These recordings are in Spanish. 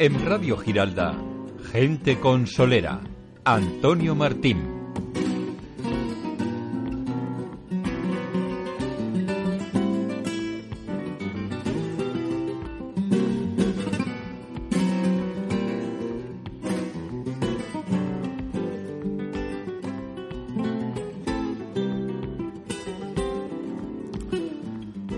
En Radio Giralda, gente consolera. Antonio Martín.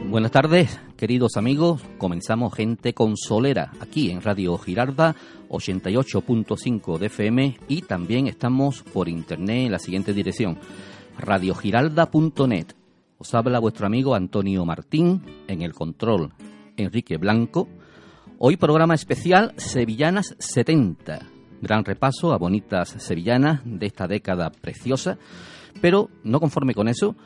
Buenas tardes, queridos amigos. Comenzamos Gente Consolera aquí en Radio Girarda 88.5 de FM y también estamos por internet en la siguiente dirección: radiogiralda.net. Os habla vuestro amigo Antonio Martín en el control Enrique Blanco. Hoy programa especial Sevillanas 70. Gran repaso a bonitas sevillanas de esta década preciosa, pero no conforme con eso,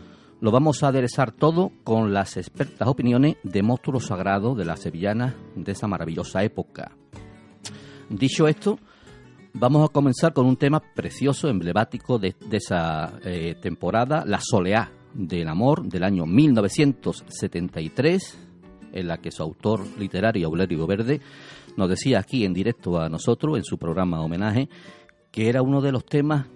lo vamos a aderezar todo con las expertas opiniones de monstruo sagrado de las sevillanas de esa maravillosa época. Dicho esto, vamos a comenzar con un tema precioso, emblemático de, esa eh, temporada, La Soleá del Amor del año 1973, en la que su autor literario, Aulerio Verde, nos decía aquí en directo a nosotros, en su programa homenaje, que era uno de los temas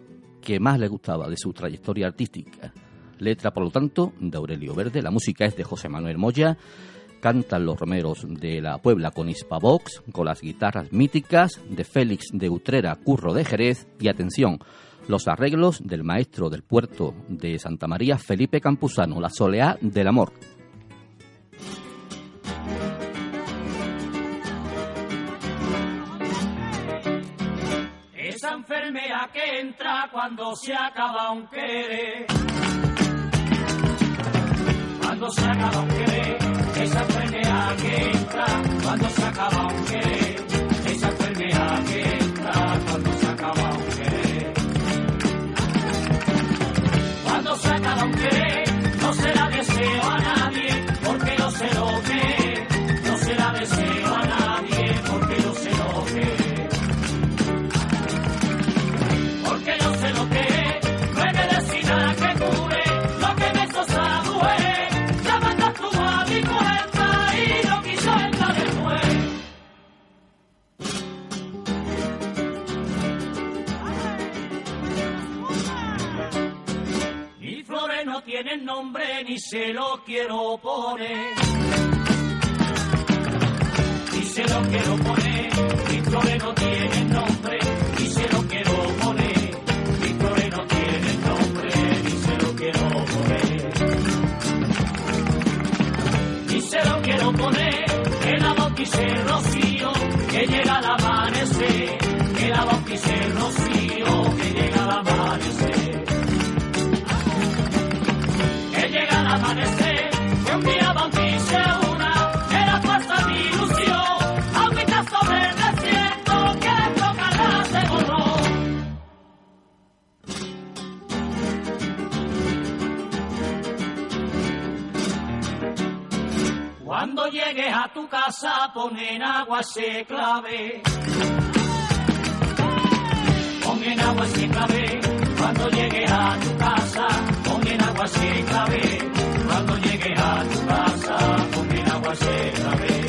que más le gustaba de su trayectoria artística Letra, por lo tanto, de Aurelio Verde. La música es de José Manuel Moya. Cantan los romeros de la Puebla con Vox, con las guitarras míticas de Félix de Utrera, Curro de Jerez. Y atención, los arreglos del maestro del puerto de Santa María, Felipe Campuzano, La Soleá del Amor. Esa enfermera que entra cuando se acaba un querer cuando se acaba un querer, esa enfermedad que entra, cuando se acaba un querer, esa enfermedad que entra, cuando se acaba un querer. Cuando se acaba un querer, tienen nombre ni se lo quiero poner. Ni se lo quiero poner. Mis flores no tienen nombre ni se lo quiero poner. Mis flores no tienen nombre ni se lo quiero poner. Ni se lo quiero poner. Que la bautice rocío que llega al amanecer. Llegues a tu casa, pon en agua ese clave. Pon en agua ese clave. Cuando llegues a tu casa, pon en agua ese clave. Cuando llegues a tu casa, pon en agua ese clave.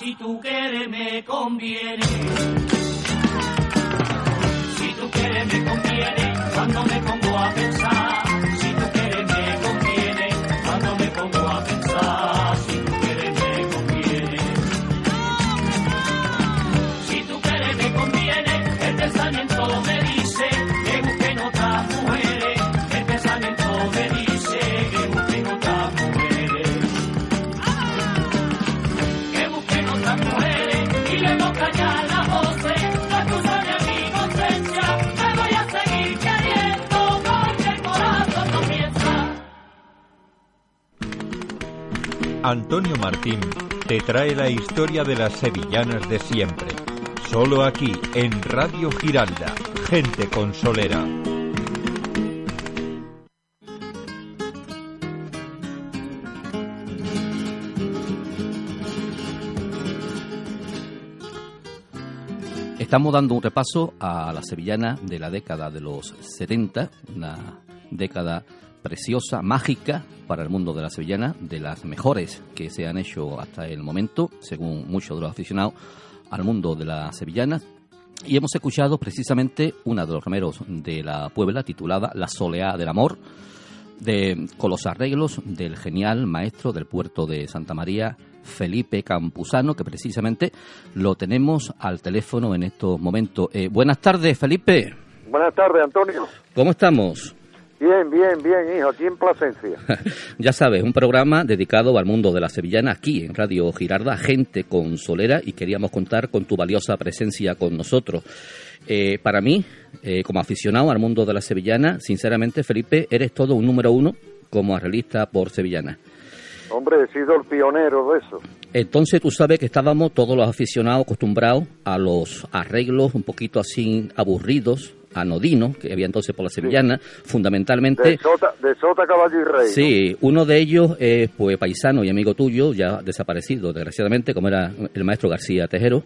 Si tú quieres me conviene. Antonio Martín te trae la historia de las sevillanas de siempre. Solo aquí, en Radio Giralda, gente consolera. Estamos dando un repaso a la sevillana de la década de los 70, una década preciosa, mágica para el mundo de la sevillana, de las mejores que se han hecho hasta el momento, según muchos de los aficionados al mundo de la sevillana. Y hemos escuchado precisamente una de los remeros de la Puebla titulada La Soleá del Amor, de, con los arreglos del genial maestro del puerto de Santa María, Felipe Campuzano, que precisamente lo tenemos al teléfono en estos momentos. Eh, buenas tardes, Felipe. Buenas tardes, Antonio. ¿Cómo estamos? Bien, bien, bien, hijo, aquí en Plasencia. ya sabes, un programa dedicado al mundo de la sevillana aquí en Radio Girarda, gente con solera, y queríamos contar con tu valiosa presencia con nosotros. Eh, para mí, eh, como aficionado al mundo de la sevillana, sinceramente, Felipe, eres todo un número uno como arreglista por sevillana. Hombre, he sido el pionero de eso. Entonces tú sabes que estábamos todos los aficionados acostumbrados a los arreglos un poquito así aburridos, anodinos, que había entonces por la sevillana, fundamentalmente... De Sota, de Sota Caballo y Rey. Sí, uno de ellos es pues paisano y amigo tuyo, ya desaparecido desgraciadamente, como era el maestro García Tejero.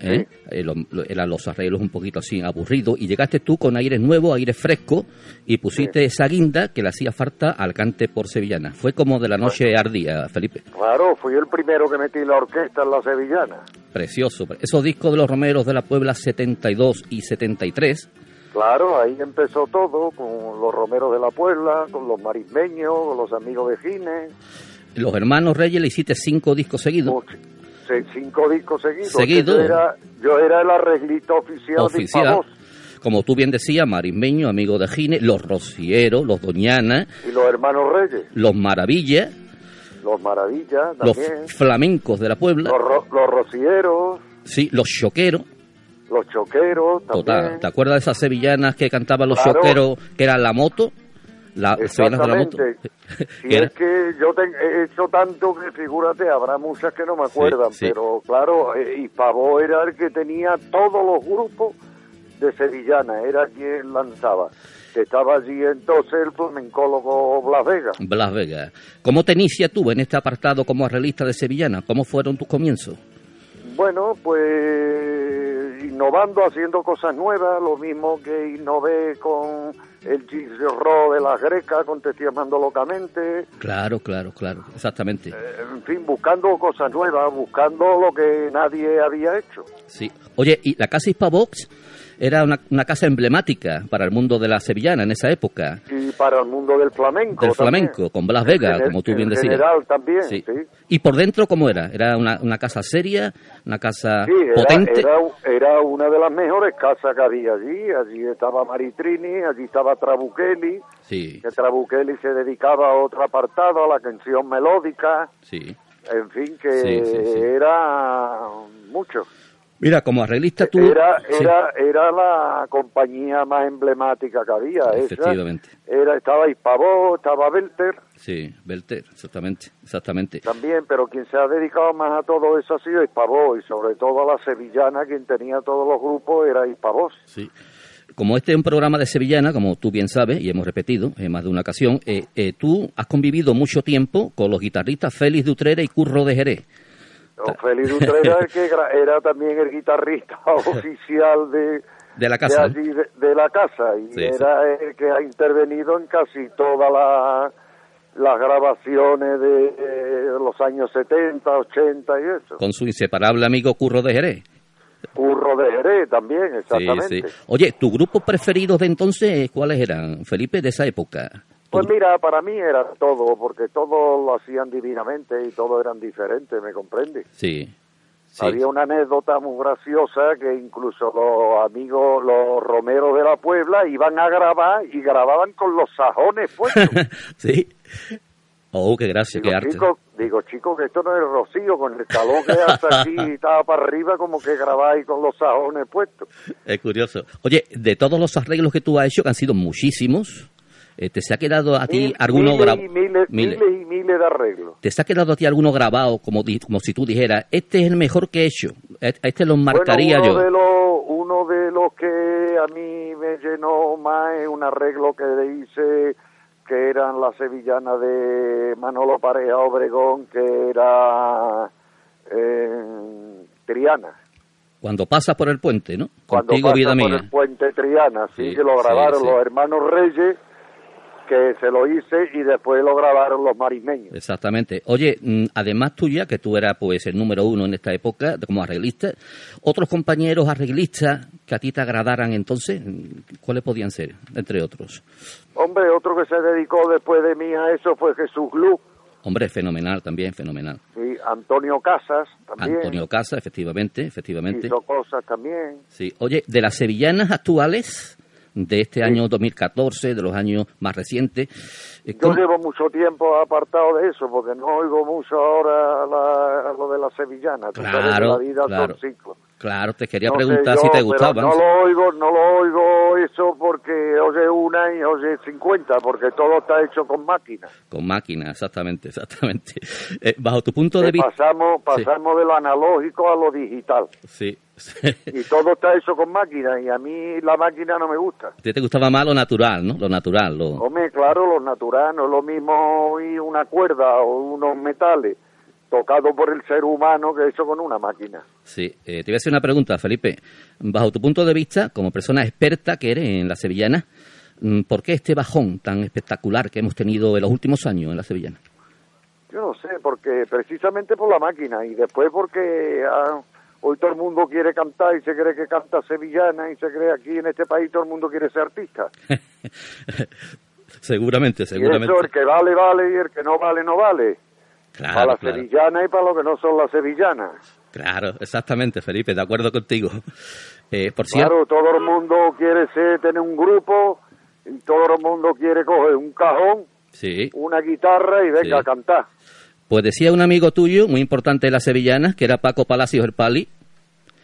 ¿eh? Eh, eran los arreglos un poquito así aburridos y llegaste tú con aires nuevos, aires frescos y pusiste esa guinda que le hacía falta al cante por sevillana. Fue como de la noche ardía, Felipe. Claro, fui el primero que metí la orquesta en la sevillana. Precioso. Esos discos de los Romeros de la Puebla 72 y 73, Claro, ahí empezó todo, con los romeros de la Puebla, con los marismeños, con los amigos de Gines, los hermanos Reyes le hiciste cinco discos seguidos. cinco discos seguidos. Seguido. Yo era, yo era el arreglista oficial, Oficial. de Como tú bien decías, Marismeño, amigo de Gine, los Rocieros, los Doñana, y los hermanos Reyes, los Maravillas, los Maravillas los flamencos de la Puebla, los, ro- los rocieros, sí, los choqueros. Los choqueros también. Total, ¿te acuerdas de esas sevillanas que cantaban los Claro. choqueros, que eran la moto? La, sevillanas de la moto. Exactamente. Si es que yo te- he hecho tanto que figúrate, habrá muchas que no me acuerdan, sí. pero claro, eh, y Pavó era el que tenía todos los grupos de Sevillana, era quien lanzaba. Estaba allí entonces el flamencólogo Blas Vega. Blas Vegas. ¿Cómo te inicias tú en este apartado como arreglista de sevillana? ¿Cómo fueron tus comienzos? Bueno, pues innovando, haciendo cosas nuevas, lo mismo que innové con el Rock de las grecas, con Te estoy amando locamente, Claro, claro, claro, exactamente. en fin, buscando cosas nuevas, buscando lo que nadie había hecho. Sí. Oye, ¿y la Casa Hispavox era una, una casa emblemática para el mundo de la sevillana en esa época? Y para el mundo del flamenco. Del también. flamenco, con Blas Vega, como tú en bien decías. general también, Sí. sí. ¿Y por dentro cómo era? ¿Era una, una casa seria? ¿Una casa Sí, era, potente? era, era una de las mejores casas que había allí. Allí estaba Maritrini, allí estaba Trabucheli, Sí, que Trabucheli se dedicaba a otro apartado, a la canción melódica. sí. En fin, que era mucho. Mira, como arreglista tú... Era, sí, era, era la compañía más emblemática que había. Esa. Efectivamente. Era, estaba Hispavó, estaba Belter Sí, Belter, exactamente, exactamente. también, pero quien se ha dedicado más a todo eso ha sido Hispavó y sobre todo a la sevillana, quien tenía todos los grupos era Hispavó. Sí. Como este es un programa de sevillana, como tú bien sabes, y hemos repetido en más de una ocasión, eh, eh, tú has convivido mucho tiempo con los guitarristas Félix de Utrera y Curro de Jerez. Don Félix Utrera, el que era también el guitarrista oficial de, De la de, casa. allí, de, de la casa, y Sí, era el que ha intervenido en casi todas la- las grabaciones de eh, los años 70, 80 y eso. Con su inseparable amigo Curro de Jerez. Curro de Jerez también, exactamente. sí. Oye, ¿tus grupos preferidos de entonces cuáles eran, Felipe, de esa época? Pues mira, para mí era todo, porque todos lo hacían divinamente y todos eran diferentes, ¿me comprende? Sí. sí. Había una anécdota muy graciosa que incluso los amigos, los romeros de la Puebla iban a grabar y grababan con los sajones puestos. sí. Oh, qué gracia, qué digo, arte. chico, digo, chico, que esto no es Rocío, con el talón que hasta aquí estaba para arriba, como que grabáis con los sajones puestos. Es curioso. Oye, de todos los arreglos que tú has hecho, que han sido muchísimos, ¿Te se ha quedado a ti Mil- alguno miles grabado? y miles, miles y miles de arreglos. ¿Te se ha quedado a ti alguno grabado como, como si tú dijeras, este es el mejor que he hecho? E- Este lo marcaría bueno, uno yo. De los, uno de los que a mí me llenó más es un arreglo que le hice, que eran las sevillanas de Manolo Pareja Obregón, que era eh, Triana. Cuando pasas por el puente, ¿no? Cuando Contigo, pasa vida por mía. el puente Triana, sí, Sí, que lo sí, grabaron sí. los hermanos Reyes, que se lo hice, y después lo grabaron los marismeños. Exactamente. Oye, mm, además tuya, que tú eras pues el número uno en esta época como arreglista, otros compañeros arreglistas que a ti te agradaran entonces, mm, ¿cuáles podían ser, entre otros? Hombre, otro que se dedicó después de mí a eso fue Jesús Luz Hombre, fenomenal también, fenomenal. y Antonio Casas también. Antonio Casa, efectivamente, efectivamente. Hizo cosas también. Sí. Oye, de las sevillanas actuales de este año 2014, de los años más recientes, Yo ¿cómo- llevo mucho tiempo apartado de eso, porque no oigo mucho ahora la- lo de la sevillana. Claro, la vida claro. son. Claro, te quería No preguntar yo, si te pero gustaban. No lo oigo, no lo oigo eso porque oye una y oye 50, porque todo está hecho con máquinas. Con máquina, exactamente, exactamente. Eh, bajo tu punto de vista... pasamos, pasamos de lo analógico a lo digital. Sí. Y todo está hecho con máquinas y a mí la máquina no me gusta. ¿A ti te gustaba más lo natural, ¿no? Lo natural, lo... Hombre, claro, lo natural no es lo mismo oír una cuerda o unos metales tocado por el ser humano que hecho con una máquina. Sí, eh, te voy a hacer una pregunta, Felipe. Bajo tu punto de vista, como persona experta que eres en la sevillana, mm, ¿por qué este bajón tan espectacular que hemos tenido en los últimos años en la sevillana? Yo no sé, porque precisamente por la máquina y después porque ah, hoy todo el mundo quiere cantar y se cree que canta sevillana y se cree aquí en este país todo el mundo quiere ser artista. seguramente, Y seguramente. eso, el que vale, vale y el que no vale, no vale. Para Claro, las claro, sevillanas y para los que no son las sevillanas. claro, exactamente, Felipe, de acuerdo contigo. Eh, por cierto, Claro, todo el mundo quiere ser, tener un grupo y todo el mundo quiere coger un cajón, sí, una guitarra y venga Sí. a cantar. pues decía un amigo tuyo, muy importante de las sevillanas, que era Paco Palacios el Pali,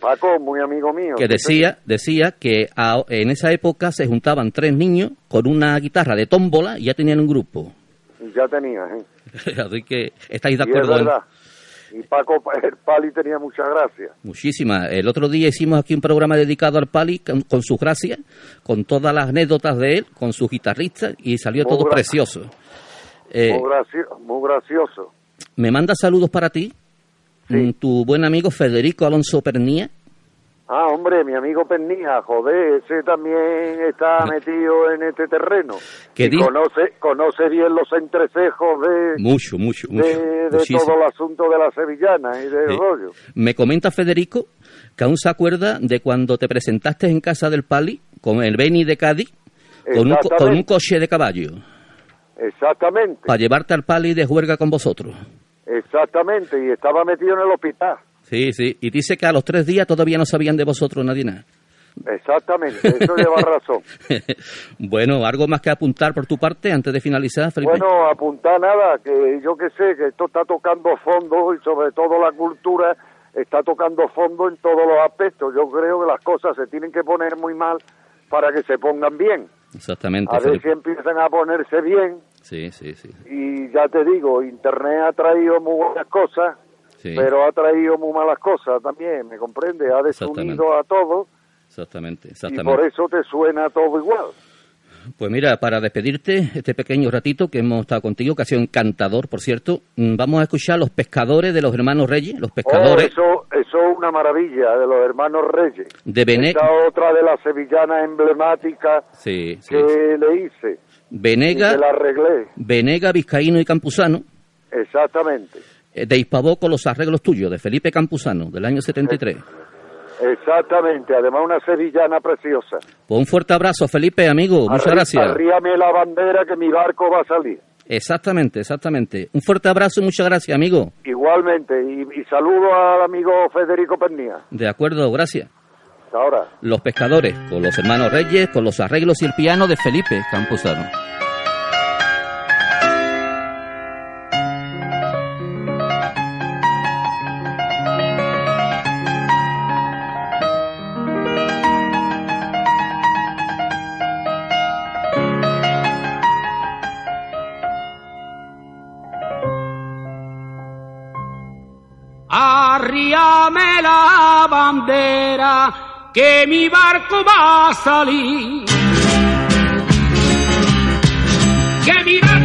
Paco, muy amigo mío. que decía, decía que a- en esa época se juntaban tres niños con una guitarra de tómbola y ya tenían un grupo. Y ya tenía, ¿eh? Así que estáis de Y es acuerdo en. Y Paco, el Pali tenía mucha gracia. muchísimas. El otro día hicimos aquí un programa dedicado al Pali con, con sus gracias, con todas las anécdotas de él, con sus guitarristas y salió Muy todo gra- precioso. Eh, Muy, gracio- muy gracioso. me manda saludos para ti, Sí. mm, tu buen amigo Federico Alonso Pernía. Ah, hombre, mi amigo Pernía, joder, ese también está metido en este terreno. ¿Qué y conoce, conoce bien los entrecejos de, Mucho, mucho, mucho. de, todo el asunto de la sevillana y del rollo. Me comenta Federico que aún se acuerda de cuando te presentaste en casa del Pali con el Beni de Cádiz con un, co- con un coche de caballo Exactamente, para llevarte al Pali de juerga con vosotros. exactamente, y estaba metido en el hospital. Sí, sí. Y dice que a los tres días todavía no sabían de vosotros nadie nada. Exactamente, eso lleva razón. bueno, ¿algo más que apuntar por tu parte antes de finalizar, Felipe? Bueno, apuntar nada, que yo que sé, que esto está tocando fondo y sobre todo la cultura está tocando fondo en todos los aspectos. Yo creo que las cosas se tienen que poner muy mal para que se pongan bien. Exactamente, A ver si empiezan a ponerse bien Sí, sí, sí. y ya te digo, Internet ha traído muy buenas cosas, sí. pero ha traído muy malas cosas también, ¿me comprende? Ha desunido a todos Exactamente, y exactamente. por eso te suena todo igual. Pues mira, para despedirte este pequeño ratito que hemos estado contigo, que ha sido encantador, por cierto, mm, vamos a escuchar Los Pescadores de los Hermanos Reyes, Los Oh, Pescadores eso, eso es una maravilla de los hermanos Reyes. de Esta otra de las sevillanas emblemáticas sí, sí, que le hice y Venega, que la arreglé. Venega, Vizcaíno y Campuzano, Exactamente, de Hispavó con los arreglos tuyos, de Felipe Campuzano, del año 73. exactamente. Además una sevillana preciosa. Pues un fuerte abrazo, Felipe, amigo, muchas gracias. Arríame la bandera que mi barco va a salir. Exactamente, exactamente. Un fuerte abrazo y muchas gracias, amigo. Igualmente, y, y saludo al amigo Federico Pernía. De acuerdo, gracias. Hasta ahora. Los Pescadores, con los Hermanos Reyes, con los arreglos y el piano de Felipe Campuzano. ondeame la bandera, que mi barco va a salir. Que mi barco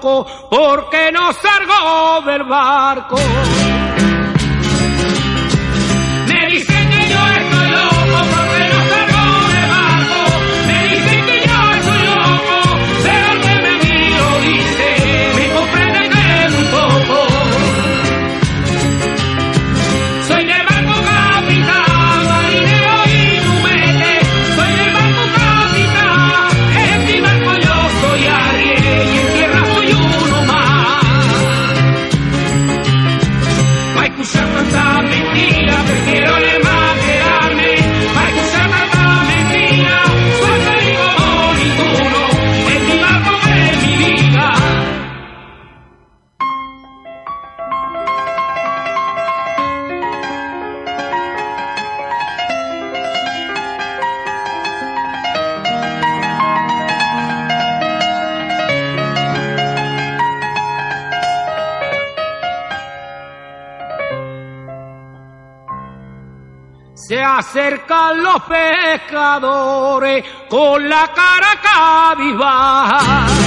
porque nos salgo del barco. acercan los pescadores con la cara cabizbaja.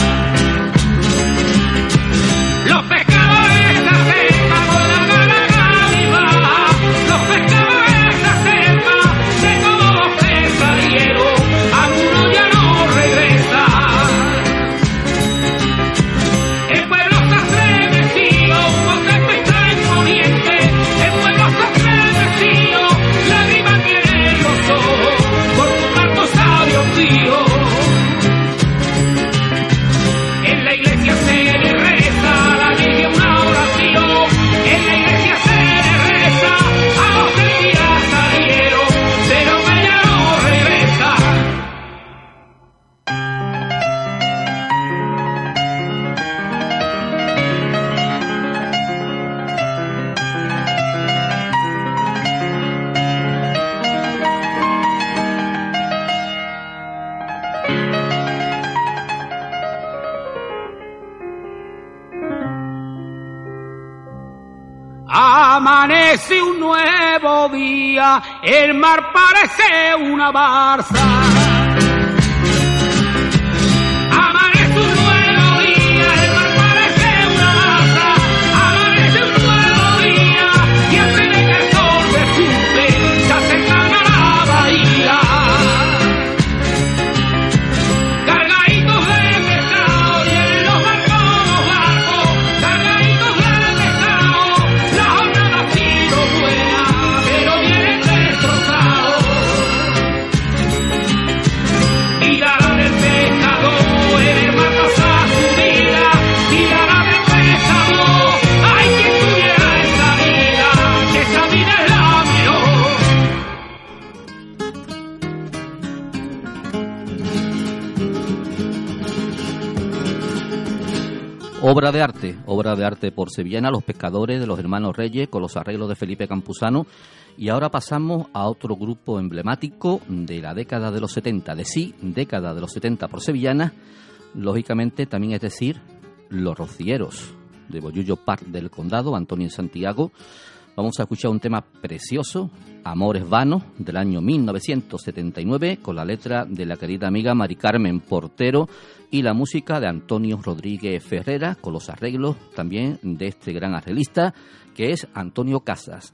el mar parece una barza. Obra de arte, obra de arte por Sevillana, Los Pescadores de los Hermanos Reyes, con los arreglos de Felipe Campuzano. Y ahora pasamos a otro grupo emblemático de la década de los 70, de sí, década de los 70 por Sevillana, lógicamente también es decir, Los Rocieros, de Boyullo Park del Condado, Antonio Santiago. Vamos a escuchar un tema precioso Amores Vanos, del año 1979, con la letra de la querida amiga Mari Carmen Portero y la música de Antonio Rodríguez Ferrera, con los arreglos también de este gran arreglista, que es Antonio Casas.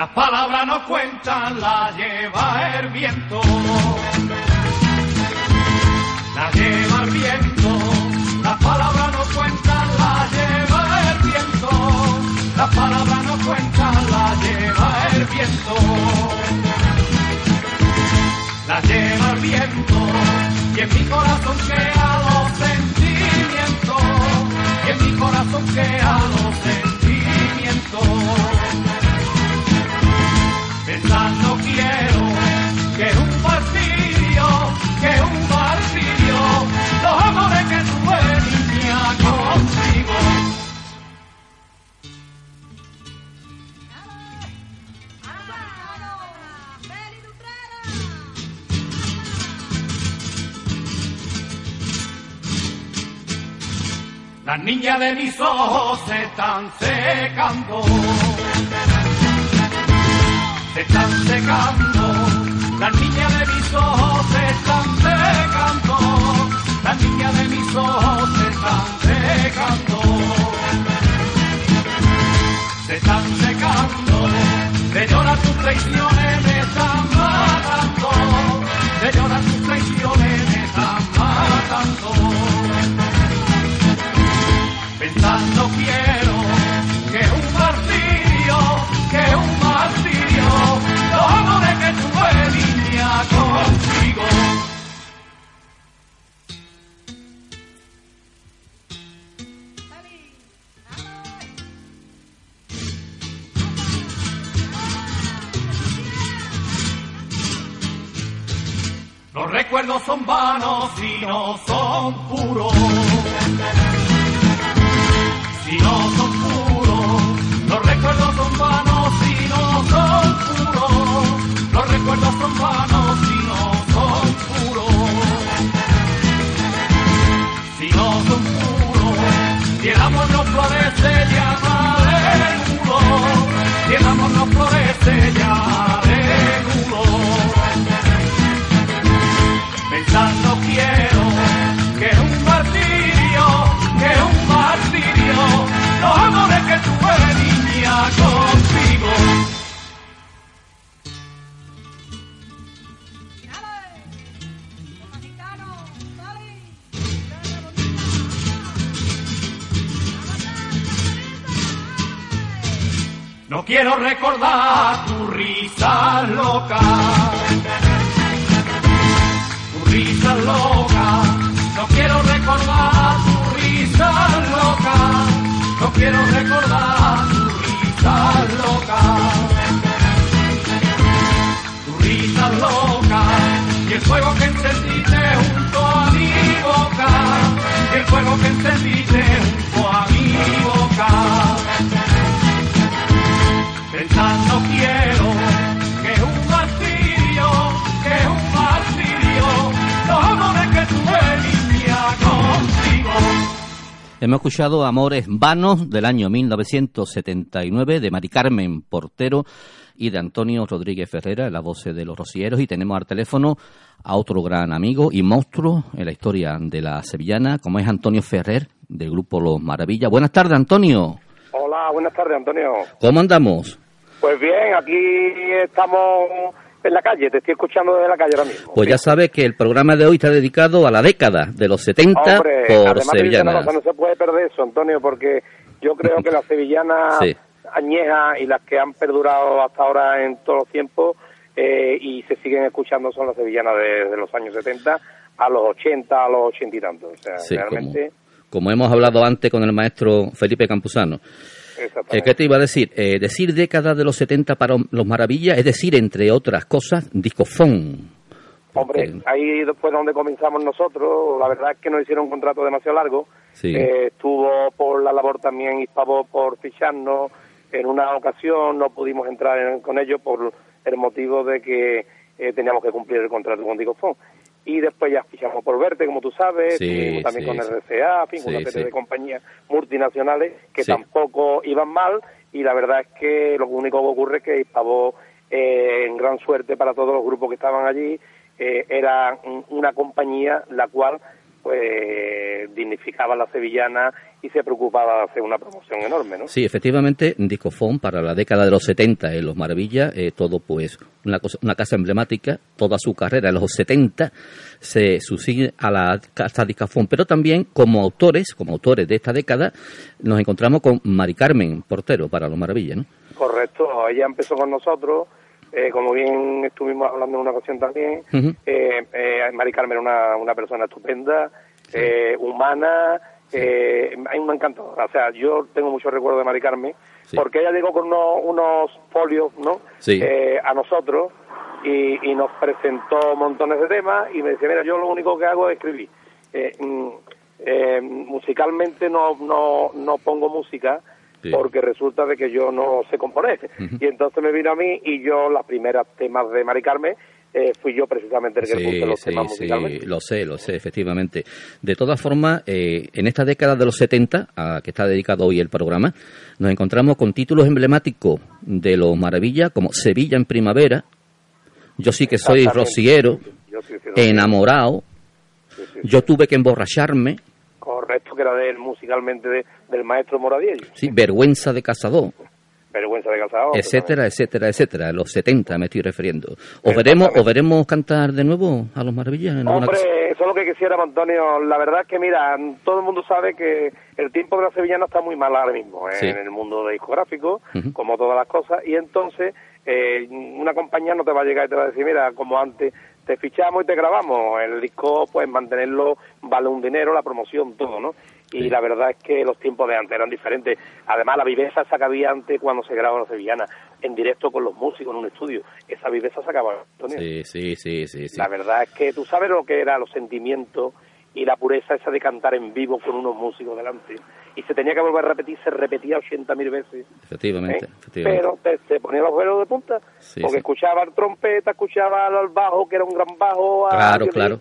Las palabras no cuentan, la lleva el viento. La lleva el viento. Las palabras no cuentan, la lleva el viento. Las palabras no cuentan, la lleva el viento. La lleva el viento. Y en mi corazón quedan los sentimientos. Y en mi corazón quedan los sentimientos quiero que un martirio, que un martirio, los amores que tuve niña Utrera. Las niñas de mis ojos se están secando. Se están secando. Las niñas de mis ojos se están secando. Las niñas de mis ojos se están secando. Se están secando. De llorar tus traiciones me están recuerdos son vanos y no son puros. Si no son puros, los recuerdos son vanos y no son puros. Los recuerdos son vanos y no son puros. Si no son puros, si el amor no florece, llama de nudo. Si el amor no florece, llama quiero recordar tu risa loca, tu risa loca. No quiero recordar tu risa loca, no quiero recordar tu risa loca. Tu risa loca y el fuego que encendiste junto a mi boca, y el fuego que encendiste junto a mi pensando quiero que un martirio, que un martirio, los amores que tuve niña contigo. Hemos escuchado Amores Vanos del año 1979 de Mari Carmen Portero y de Antonio Rodríguez Ferrera, la voz de los rocieros, y tenemos al teléfono a otro gran amigo y monstruo en la historia de la sevillana, como es Antonio Ferrer, del grupo Los Maravillas. Buenas tardes, Antonio. Hola, buenas tardes, Antonio. ¿Cómo andamos? Pues bien, aquí estamos en la calle, te estoy escuchando desde la calle ahora mismo. Pues ya sabes que el programa de hoy está dedicado a la década de los 70 Hombre, por sevillanas. no se puede perder eso, Antonio, porque yo creo que las sevillanas Sí. añejas y las que han perdurado hasta ahora en todos los tiempos eh, y se siguen escuchando son las sevillanas de, de los años 70 a los 80, a los 80 y tantos. O sea, Sí, como, realmente, como hemos hablado antes con el maestro Felipe Campuzano. Eh. ¿Qué te iba a decir? Eh, decir década de los 70 para los maravillas, es decir, entre otras cosas, discofón. Hombre, ahí fue donde comenzamos nosotros. La verdad es que nos hicieron un contrato demasiado largo Sí. Eh, estuvo por la labor también Hispavo por ficharnos. En una ocasión no pudimos entrar en- con ellos por el motivo de que eh, teníamos que cumplir el contrato con Dicofón. Y después ya fichamos por Verte, como tú sabes, Sí, también sí, con. RCA, en fin, Sí, una serie de compañías multinacionales que tampoco iban mal y la verdad es que lo único que ocurre es que Hispavo, eh, en gran suerte para todos los grupos que estaban allí, eh, era un- una compañía la cual pues dignificaba a la sevillana y se preocupaba de hacer una promoción enorme, ¿no? Sí, efectivamente, Discofón para la década de los 70 en Los Maravillas, eh, todo pues una, cosa- una casa emblemática, toda su carrera en los 70 se sucede a la casa Discofón, pero también como autores, como autores de esta década, nos encontramos con Mari Carmen Portero para Los Maravillas, ¿no? Correcto, ella empezó con nosotros, eh, como bien estuvimos hablando en una ocasión también, eh, eh, Mari Carmen era una, una persona estupenda, eh, humana, eh, a mí me encantó. O sea, yo tengo muchos recuerdos de Mari Carmen, Sí. porque ella llegó con unos, unos folios, ¿no? Sí. Eh, a nosotros y, y nos presentó montones de temas y me decía, mira, yo lo único que hago es escribir. Eh, mm, eh, musicalmente no, no, no pongo música Sí. porque resulta de que yo no sé componer. Y entonces me vino a mí y yo las primeras temas de Mari Carmen eh, fui yo precisamente el que le puse Sí, los sí, temas sí, musicalmente. lo sé, lo sé, efectivamente. De todas formas, eh, en esta década de los 70, a que está dedicado hoy el programa, nos encontramos con títulos emblemáticos de los maravillas, como Sevilla en primavera, Yo sí que soy rociero, sí, sí, enamorado, sí, sí, sí. yo tuve que emborracharme, Correcto, que era de él musicalmente de- del maestro Moradiello. sí, vergüenza de cazador, Vergüenza de casado. etcétera, etcétera, etcétera. Los 70 me estoy refiriendo. ¿O Exactamente. veremos, o veremos cantar de nuevo a los maravillas en Hombre, eso es lo que quisiéramos, Antonio. La verdad es que, mira, todo el mundo sabe que el tiempo de la sevillana está muy mal ahora mismo ¿eh? Sí. en el mundo de discográfico, como todas las cosas, y entonces eh, una compañía no te va a llegar y te va a decir, mira, como antes, te fichamos y te grabamos. El disco, pues mantenerlo vale un dinero, la promoción, todo, ¿no? Y Sí. la verdad es que los tiempos de antes eran diferentes. Además, la viveza que había antes cuando se grababa la sevillana, en directo con los músicos en un estudio, esa viveza se acababa, Antonio. Sí, sí, sí, sí, sí. La verdad es que tú sabes lo que eran los sentimientos y la pureza esa de cantar en vivo con unos músicos delante. Y se tenía que volver a repetir, se repetía 80.000 veces. Efectivamente, ¿eh? efectivamente. Pero te, te ponía los velos de punta, Sí, porque escuchaba al trompeta, escuchaba al bajo, que era un gran bajo, Claro, claro.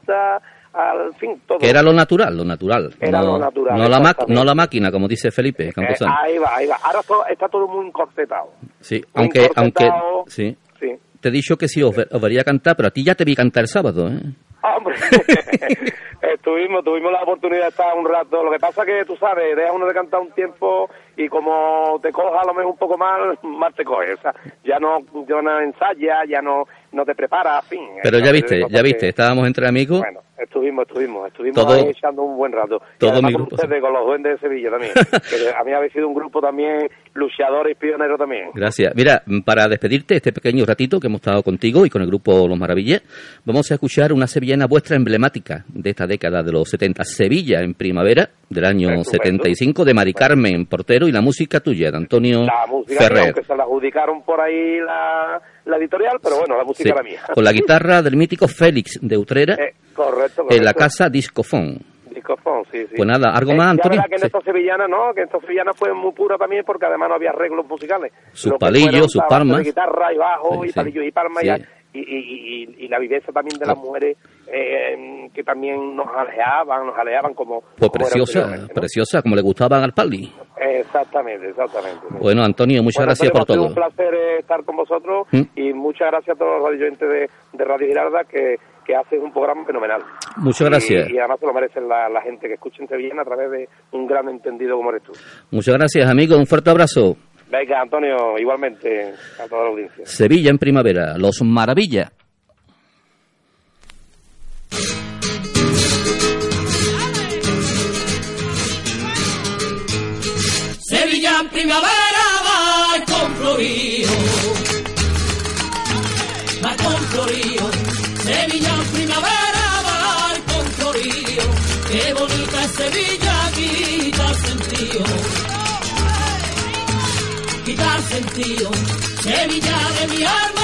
Al fin, todo. Que era lo natural, lo natural. Era no, lo natural, No la, no la máquina, como dice Felipe Eh, ahí va, ahí va. Ahora todo- está todo muy encorsetado. sí, muy aunque, aunque, sí. Sí. Te he dicho que sí, os, ve- os vería cantar, pero a ti ya te vi cantar el sábado, ¿eh? Ah, Hombre, estuvimos, tuvimos la oportunidad de estar un rato. Lo que pasa que tú sabes, deja uno de cantar un tiempo y como te coja a lo mejor un poco mal, más te coge. O sea, ya no, ya no ensayas, ya no, no te preparas, en fin. Pero ya viste, de ya viste, que- estábamos entre amigos. Bueno, estuvimos, estuvimos, estuvimos Todo- ahí echando un buen rato. Todo mi con grupo, ustedes, con los duendes de Sevilla también. que a mí habéis sido un grupo también luchador y pionero también. Gracias. Mira, para despedirte este pequeño ratito que hemos estado contigo y con el grupo Los Maravillas, vamos a escuchar una sevillana vuestra emblemática de esta década de los 70, Sevilla en primavera del año Estupendo. 75 de Mari Carmen Portero y la música tuya de Antonio La música Ferrer. aunque se la adjudicaron por ahí la, la editorial, pero bueno, la música Sí, era mía. con la guitarra del mítico Félix de Utrera Eh, correcto, en la correcto. casa Discofón. Discofón, sí, sí. Pues nada, ¿algo Eh, más, Antonio? que en Sí. esta sevillana, ¿no? Que esta sevillana fue muy pura también porque además no había arreglos musicales. Sus Lo que palillos, sus palmas. Guitarra y bajo Sí, y palillos y palmas y, y, y- y- la viveza también de las Claro. mujeres eh, que también nos aleaban, nos aleaban como... Pues como preciosa, anteriormente, ¿no? preciosa, como le gustaban al Pali. Exactamente, exactamente. Bueno, Antonio, muchas Bueno, gracias Antonio, por todo. un placer eh, estar con vosotros ¿Mm? y muchas gracias a todos los radioyentes de, de Radio Giralda que, que hacen un programa fenomenal. Muchas gracias. Y, y además se lo merecen la, la gente que escucha en Sevilla a través de un gran entendido como eres tú. Muchas gracias, amigo. Un fuerte abrazo. Venga, Antonio, igualmente a toda la audiencia. Sevilla en primavera, Los Maravillas. Primavera va con florío. Va con florío. Sevilla en primavera va con florío. Qué bonita es Sevilla, quita sentido. Quitar sentido. Sevilla de mi alma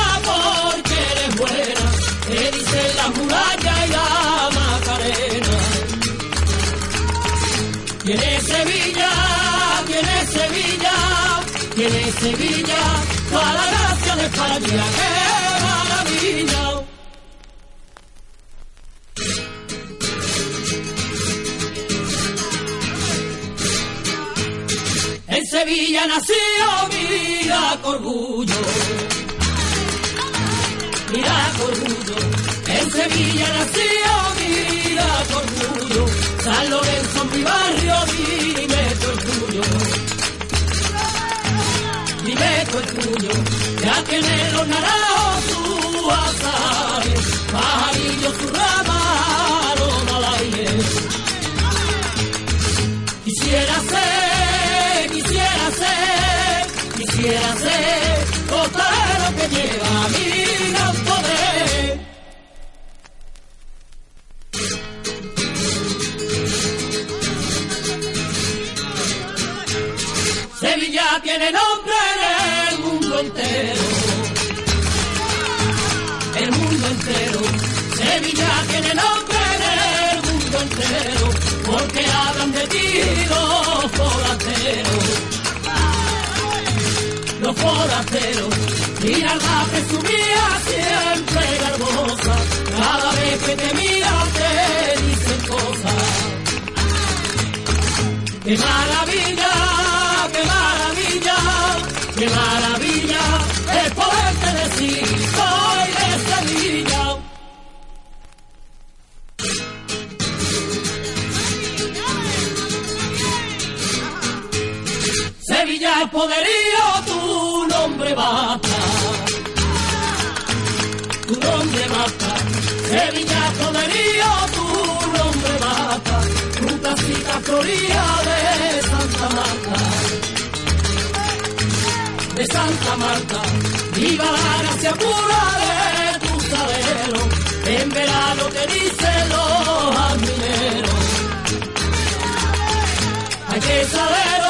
Sevilla, toda la de España, qué maravilla. En Sevilla nació, mira con orgullo. Mira orgullo. En Sevilla nació, mira con orgullo. San Lorenzo, mi barrio, dime Dime tu orgullo. Ya tiene los naranjos su azares, pajarillos su rama, aroma al aire. Quisiera ser, quisiera ser, quisiera ser que lleva Porque hablan de ti los forasteros. Los forasteros. Mira la presumía siempre garbosa. Cada vez que te miran te dicen cosas. ¡Qué maravilla! ¡Qué maravilla! ¡Qué maravilla! Poderío, tu nombre basta. Tu nombre basta. Sevilla poderío, tu nombre basta. Tu casita florida de Santa Marta. De Santa Marta. Viva la gracia pura de tu salero. En verano te dicen los admineros. Hay que salero,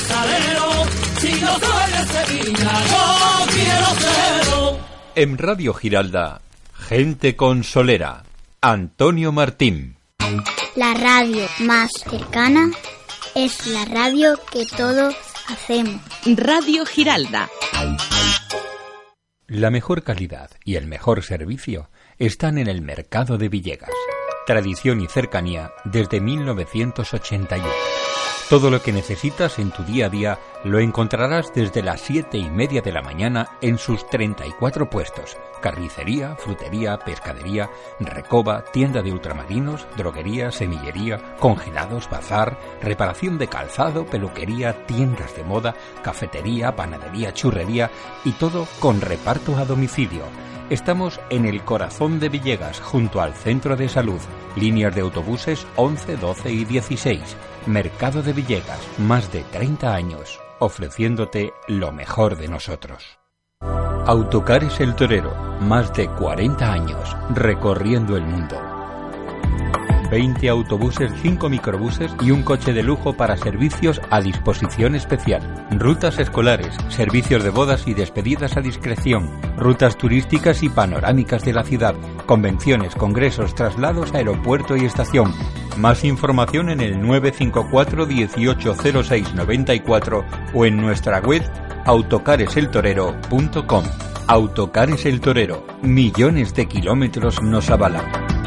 salero. Si no soy de Sevilla, no quiero serlo. En Radio Giralda, gente consolera. Antonio Martín. La radio más cercana es la radio que todos hacemos. Radio Giralda. La mejor calidad y el mejor servicio están en el mercado de Villegas. Tradición y cercanía desde 1981. Todo lo que necesitas en tu día a día lo encontrarás desde las 7 y media de la mañana en sus 34 puestos. Carnicería, frutería, pescadería, recoba, tienda de ultramarinos, droguería, semillería, congelados, bazar, reparación de calzado, peluquería, tiendas de moda, cafetería, panadería, churrería y todo con reparto a domicilio. Estamos en el corazón de Villegas, junto al centro de salud. Líneas de autobuses 11, 12 y 16. Mercado de Villegas, más de 30 años, ofreciéndote lo mejor de nosotros. Autocares El Torero, más de 40 años, recorriendo el mundo. 20 autobuses, 5 microbuses y un coche de lujo para servicios a disposición especial. Rutas escolares, servicios de bodas y despedidas a discreción, rutas turísticas y panorámicas de la ciudad, convenciones, congresos, traslados aeropuerto y estación. Más información en el 954 180694 o en nuestra web autocareseltorero.com. Autocares El Torero, millones de kilómetros nos avalan.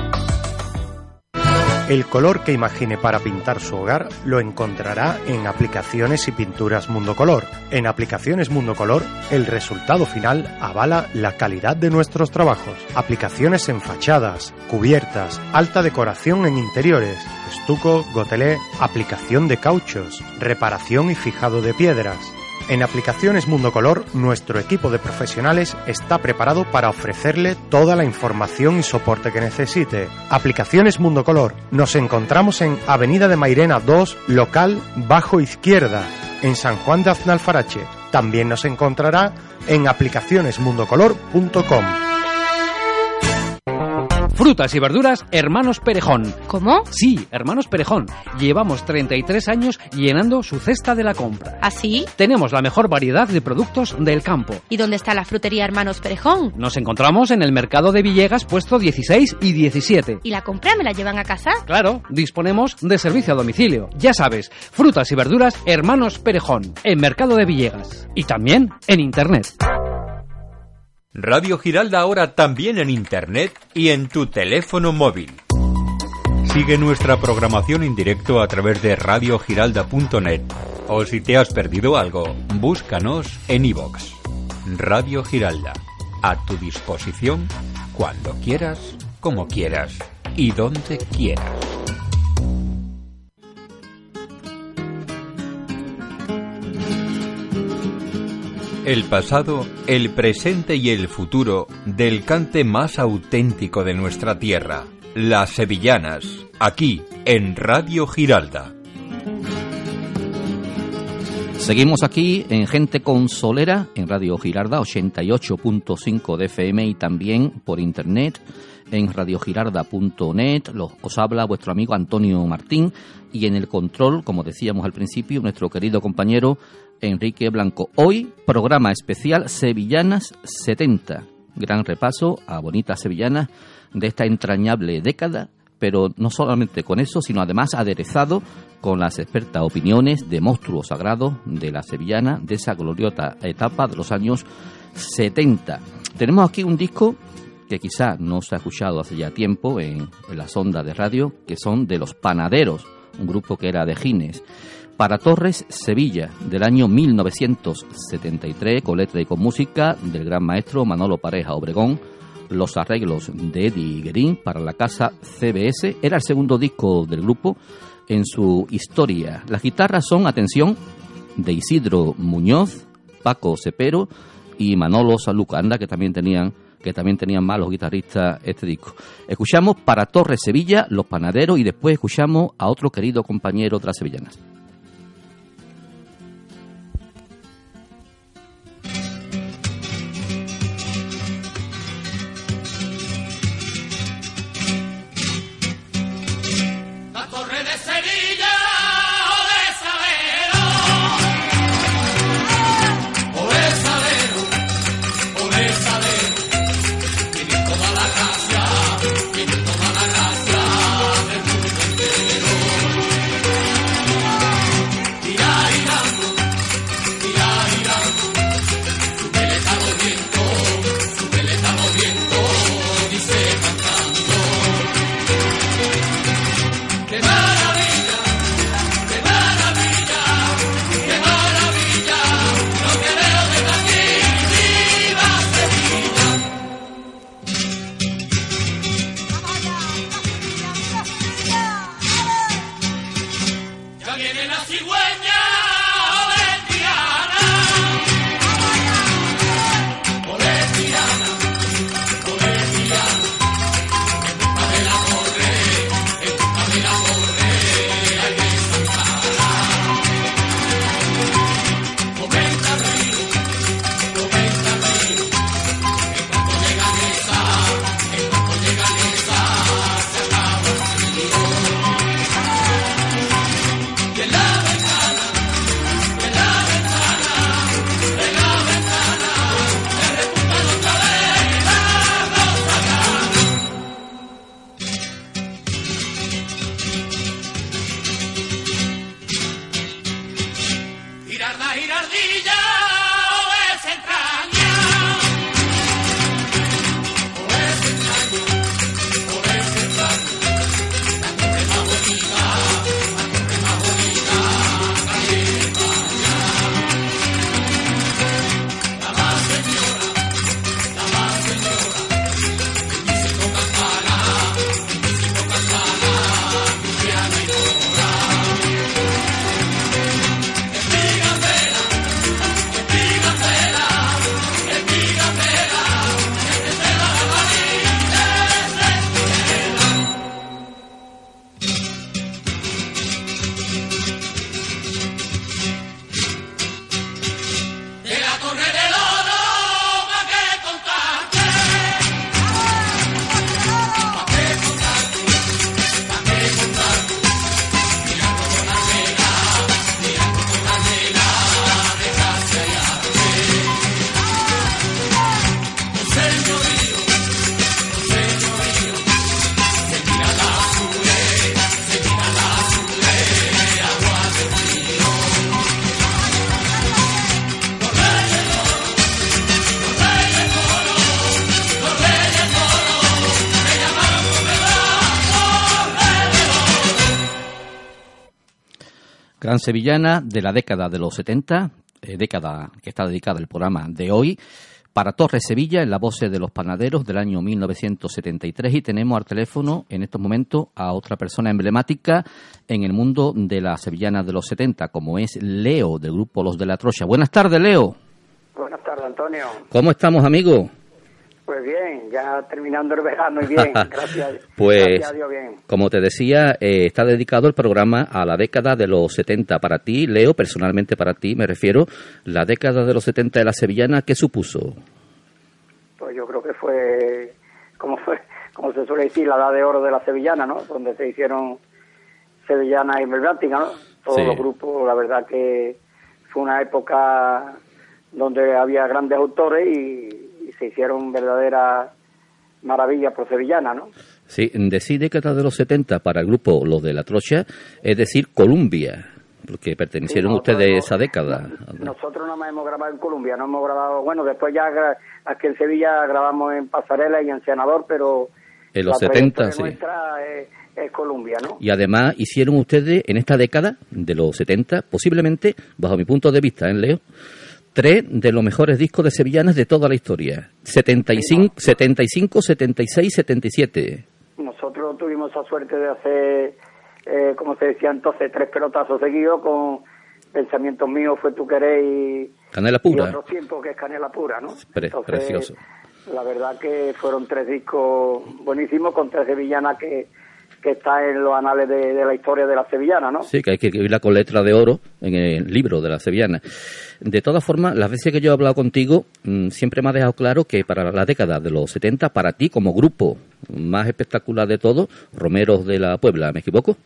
El color que imagine para pintar su hogar lo encontrará en Aplicaciones y Pinturas Mundo Color. En Aplicaciones Mundo Color, el resultado final avala la calidad de nuestros trabajos. Aplicaciones en fachadas, cubiertas, alta decoración en interiores, estuco, gotelé, aplicación de cauchos, reparación y fijado de piedras. En Aplicaciones Mundo Color, nuestro equipo de profesionales está preparado para ofrecerle toda la información y soporte que necesite. Aplicaciones Mundo Color. Nos encontramos en Avenida de Mairena 2, local bajo izquierda, en San Juan de Aznalfarache. También nos encontrará en aplicacionesmundocolor.com. Frutas y verduras, hermanos Perejón. ¿Cómo? Sí, hermanos Perejón. Llevamos 33 años llenando su cesta de la compra. ¿Así? Tenemos la mejor variedad de productos del campo. ¿Y dónde está la frutería Hermanos Perejón? Nos encontramos en el mercado de Villegas, puesto 16 y 17. ¿Y la compra me la llevan a casa? Claro, disponemos de servicio a domicilio. Ya sabes, frutas y verduras, hermanos Perejón, en Mercado de Villegas. Y también en Internet. Radio Giralda ahora también en Internet y en tu teléfono móvil. Sigue nuestra programación en directo a través de radiogiralda.net o si te has perdido algo, búscanos en iVoox. Radio Giralda, a tu disposición cuando quieras, como quieras y donde quieras. El pasado, el presente y el futuro del cante más auténtico de nuestra tierra, las sevillanas, aquí en Radio Giralda. Seguimos aquí en Gente Consolera, en Radio Girarda 88.5 de FM y también por internet en radiogirarda.net. Os habla vuestro amigo Antonio Martín y en el control, como decíamos al principio, nuestro querido compañero Enrique Blanco. Hoy, programa especial Sevillanas 70. Gran repaso a bonitas sevillanas de esta entrañable década, pero no solamente con eso, sino además aderezado con las expertas opiniones de monstruos sagrados de la sevillana de esa gloriosa etapa de los años 70. Tenemos aquí un disco que quizá no se ha escuchado hace ya tiempo en, en las ondas de radio, que son de Los Panaderos, un grupo que era de Gines. Para Torres, Sevilla, del año 1973, con letra y con música del gran maestro Manolo Pareja Obregón, los arreglos de Eddie Guerin para la casa CBS. Era el segundo disco del grupo en su historia. Las guitarras son, atención, de Isidro Muñoz, Paco Cepero y Manolo Saluca. Anda que también tenían que también tenían malos guitarristas este disco. Escuchamos para Torres Sevilla, Los Panaderos y después escuchamos a otro querido compañero las sevillanas. Sevillana de la década de los 70, eh, década que está dedicada el programa de hoy, para Torres Sevilla, en la voz de los panaderos del año 1973. Y tenemos al teléfono en estos momentos a otra persona emblemática en el mundo de la sevillana de los 70, como es Leo, del grupo Los de la Trocha. Buenas tardes, Leo. Buenas tardes, Antonio. ¿Cómo estamos, amigo? Pues bien, ya terminando el verano y bien, gracias, Pues, gracias a Dios bien. como te decía, eh, está dedicado el programa a la década de los 70. Para ti, Leo, personalmente para ti, me refiero, la década de los 70 de la sevillana, ¿qué supuso? Pues yo creo que fue, como fue, como se suele decir, la edad de oro de la sevillana, ¿no? Donde se hicieron sevillanas y emblemáticas, ¿no? Todos Sí. los grupos, la verdad que fue una época donde había grandes autores y se hicieron verdaderas maravillas por sevillana, ¿no? Sí, decir década de los 70 para el grupo Los de la Trocha, es decir, Columbia, porque pertenecieron Sí, ustedes a esa década. Nosotros nada más hemos grabado en Colombia, no hemos grabado, bueno, después ya aquí en Sevilla grabamos en Pasarela y en Senador, pero En los la 70, trayectoria sí. nuestra es, es Colombia, ¿no? Y además hicieron ustedes en esta década de los 70, posiblemente, bajo mi punto de vista, ¿eh, Leo? Tres de los mejores discos de sevillanas de toda la historia. 75, 75 76, 77. Nosotros tuvimos esa suerte de hacer, eh, como se decía entonces, tres pelotazos seguidos con Pensamientos Míos, Fue Tu Querer y, Canela y pura. otro tiempo que es Canela Pura, ¿no? Pre- precioso. La verdad que fueron tres discos buenísimos con tres sevillanas que, que está en los anales de, de la historia de la sevillana, ¿no? Sí, que hay que escribirla con letra de oro en el libro de la sevillana. De todas formas, las veces que yo he hablado contigo, mm, siempre me ha dejado claro que para la década de los 70, para ti como grupo más espectacular de todo, Romeros de la Puebla, ¿me equivoco?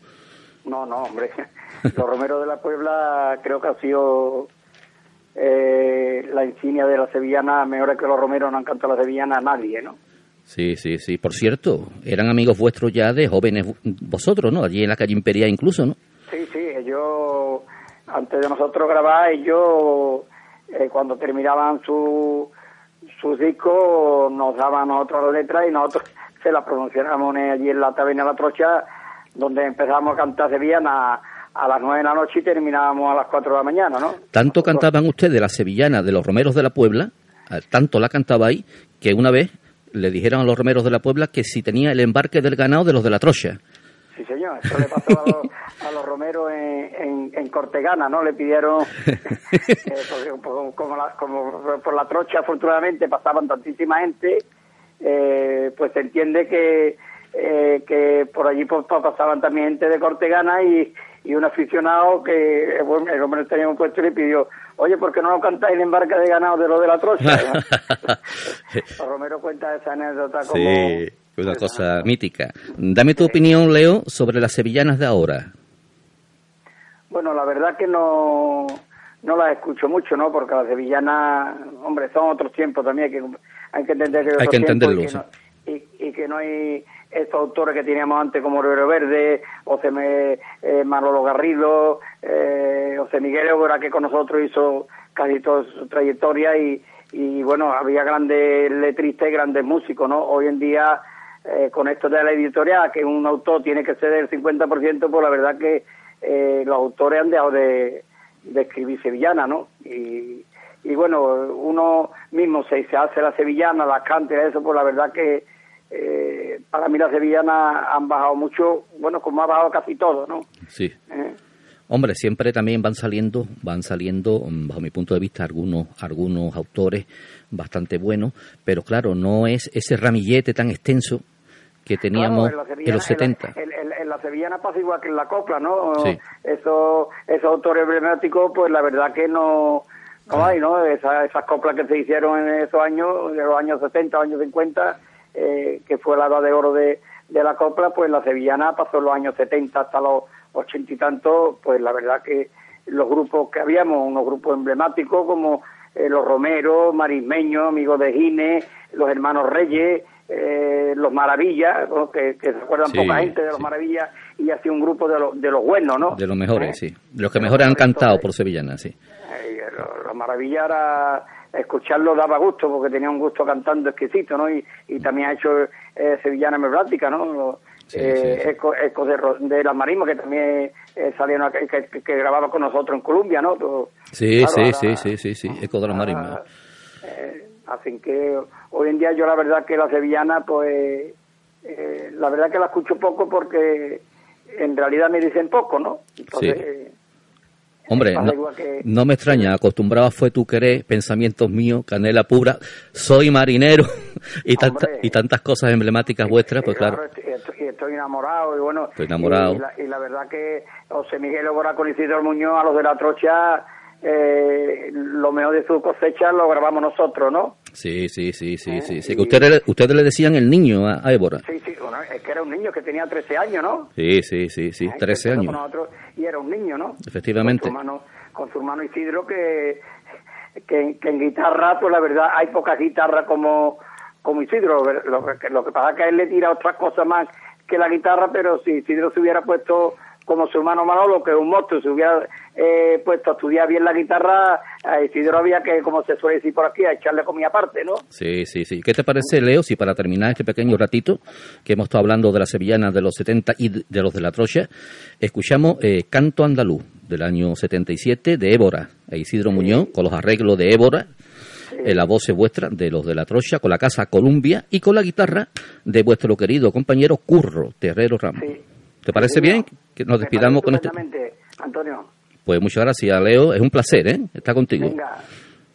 No, no, hombre. Los Romeros de la Puebla creo que ha sido eh, la insignia de la sevillana. Mejor que los Romeros no han cantado la sevillana a nadie, ¿no? Sí, sí, sí. Por cierto, eran amigos vuestros ya de jóvenes vosotros, ¿no? Allí en la calle Imperial incluso, ¿no? Sí, sí, ellos, antes de nosotros grabar, ellos, eh, cuando terminaban su, sus discos, nos daban nosotros las letras y nosotros se las pronunciábamos allí en la taberna La Trocha, donde empezábamos a cantar sevillana a las nueve de la noche y terminábamos a las cuatro de la mañana, ¿no? Tanto cantaban ustedes la sevillana de los Romeros de la Puebla, eh, tanto la cantabais, que una vez le dijeron a los Romeros de la Puebla que si tenía el embarque del ganado de los de la Trocha. Sí, señor, eso le pasó a los, a los romeros en, en, en Cortegana, ¿no? Le pidieron, por- como, la- por la trocha, afortunadamente, pasaban tantísima gente, eh, pues se entiende que, eh, que por allí pues, pa- pasaban también gente de Cortegana y, y un aficionado que eh, bueno, el hombre tenía un puesto y le pidió, oye, ¿por qué no lo cantáis el embarque de ganado de lo de la trocha? Los Romero cuenta esa anécdota como... Sí, una cosa mítica. Dame tu opinión, Leo, sobre las sevillanas de ahora. Bueno, la verdad que no, no las escucho mucho, ¿no? Porque las sevillanas, hombre, son otros tiempos también, que hay que entender que, Hay que entenderlo, y que, no, y, y que no hay estos autores que teníamos antes como Rivero Verde, José Me- eh, Manolo Garrido, eh, José Miguel Évora, que con nosotros hizo casi toda su trayectoria y, y bueno, había grandes letristas y grandes músicos, ¿no? Hoy en día, eh, con esto de la editorial, que un autor tiene que ceder el 50%, pues la verdad que eh, los autores han dejado de, escribir sevillana, ¿no? Y, y bueno, uno mismo se, se hace la sevillana, las canta eso, pues la verdad que eh, para mí las sevillanas han bajado mucho, bueno, como ha bajado casi todo, ¿no? Sí. Eh, Hombre, siempre también van saliendo, van saliendo, mm, bajo mi punto de vista, algunos, algunos autores bastante buenos, pero claro, no es ese ramillete tan extenso que teníamos Claro, en los 70. En, en- en la sevillana pasa igual que en la copla, ¿no? Sí. Esos, esos autores emblemáticos, pues la verdad que no, no hay, ¿no? Esa- esas coplas que se hicieron en esos años, de los años 70, años 50, eh, que fue la edad de oro de, de la copla, pues la sevillana pasó los años 70 hasta los 80 y tantos, pues la verdad que los grupos que habíamos, unos grupos emblemáticos como eh, los Romero, Marismeño, Amigos de Gine, los Hermanos Reyes, eh, los Maravillas, ¿no? que, que se acuerdan Sí, poca gente de los Maravillas, y así un grupo de, los de los buenos, ¿no? De los mejores, ¿Eh? sí. De los que mejores han cantado por Sevillana, sí. Eh, Los, los Maravillas era, escucharlo daba gusto, porque tenía un gusto cantando exquisito, ¿no? Y, y también ha hecho eh, Sevillana Emblemática, ¿no? eh, Eco, Eco de, de las Marismas, que también eh, salieron, que, que, que grababa con nosotros en Colombia, ¿no? Todo- Sí, claro, sí, ahora, sí, sí, sí, sí, Eco de la Marisma. eh, así que hoy en día yo la verdad que la sevillana, pues, eh, la verdad que la escucho poco porque en realidad me dicen poco, ¿no? Entonces, Hombre, no, igual que- no me extraña, acostumbrado fue tu querer, pensamientos míos, canela pura, soy marinero y, tanta- y tantas cosas emblemáticas vuestras, pues claro. Estoy, estoy- estoy enamorado y bueno. Estoy enamorado. Y, la, y la verdad que José Miguel Obra con Isidro Muñoz, a los de la trocha, eh, lo mejor de su cosecha lo grabamos nosotros, ¿no? Sí, sí, sí, sí, sí. sí, que ustedes, ustedes le decían el niño a, Évora. Sí, sí, bueno, es que era un niño que tenía 13 años, ¿no? Sí, sí, sí, sí, 13 Empezó años. nosotros y era un niño, ¿no? Efectivamente. Con su hermano, con su hermano Isidro, que, que, que en guitarra, pues la verdad, hay pocas guitarras como, como Isidro. Lo que, lo que pasa es que él le tira otras cosas más que la guitarra, pero si Isidro se hubiera puesto como su hermano Manolo, que es un monstruo, se hubiera eh, puesto a estudiar bien la guitarra, a Isidro había que, como se suele decir por aquí, a echarle comida aparte, ¿no? Sí, sí, sí. ¿Qué te parece, Leo, si para terminar este pequeño ratito, que hemos estado hablando de las sevillanas de los 70 y de los de la Trocha, escuchamos eh, Canto Andaluz del año 77 de Évora e Isidro Muñoz, con los arreglos de Évora, eh, la voz es vuestra de los de la Trocha, con la Casa Columbia y con la guitarra de vuestro querido compañero Curro Terrero Ramos. ¿Te parece bien que nos despidamos con este? Antonio. Pues muchas gracias, Leo. Es un placer, ¿eh? Estar contigo. Venga,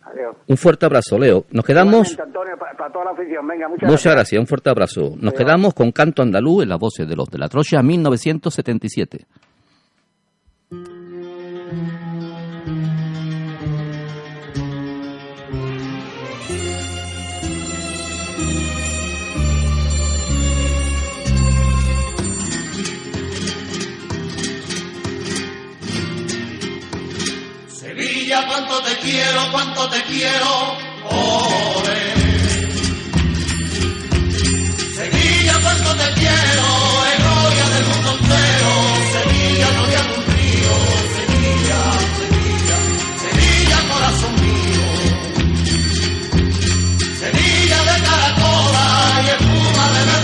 adiós. Un fuerte abrazo, Leo. Nos quedamos... Antonio, para, para toda la afición, venga, muchas, Muchas gracias, un fuerte abrazo. Nos quedamos con Canto Andaluz en las voces de los de la Trocha 1977. Cuánto te quiero, cuánto te quiero, ole. Sevilla, cuánto te quiero, gloria del mundo entero. Sevilla, gloria de un río, Sevilla, Sevilla, Sevilla, corazón mío. Sevilla de caracola y espuma de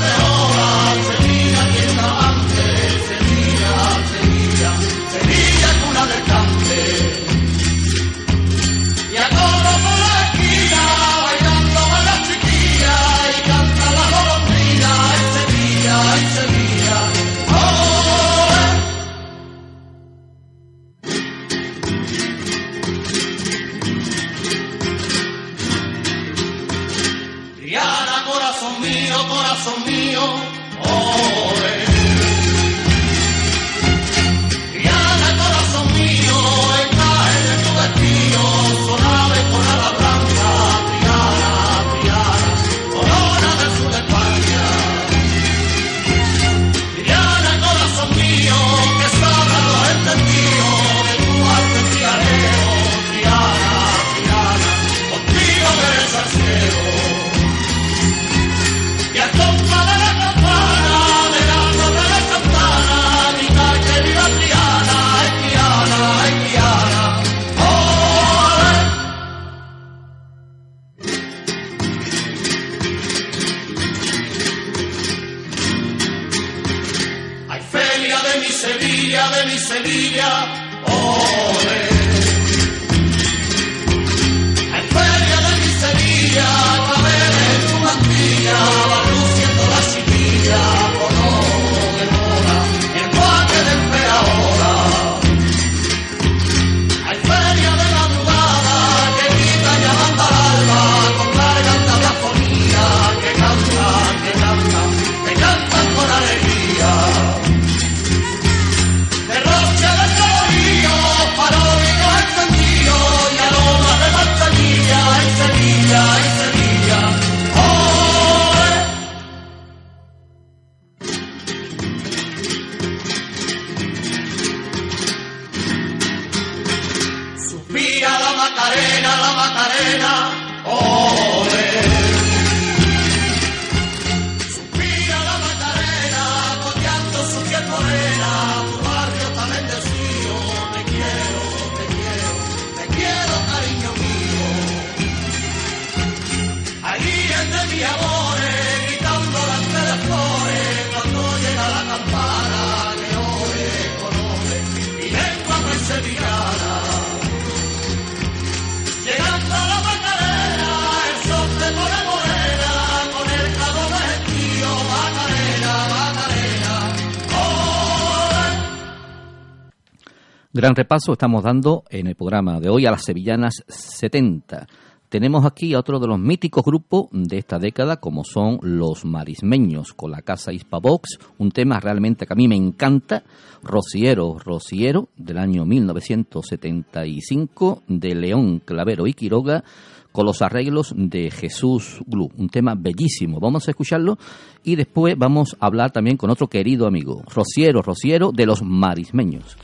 Gran repaso estamos dando en el programa de hoy a las sevillanas 70. Tenemos aquí a otro de los míticos grupos de esta década, como son los marismeños, con la casa Hispavox, un tema realmente que a mí me encanta, Rociero, Rociero, del año 1975, de León Clavero y Quiroga, con los arreglos de Jesús Glu, un tema bellísimo. Vamos a escucharlo y después vamos a hablar también con otro querido amigo, Rociero, Rociero, de los marismeños.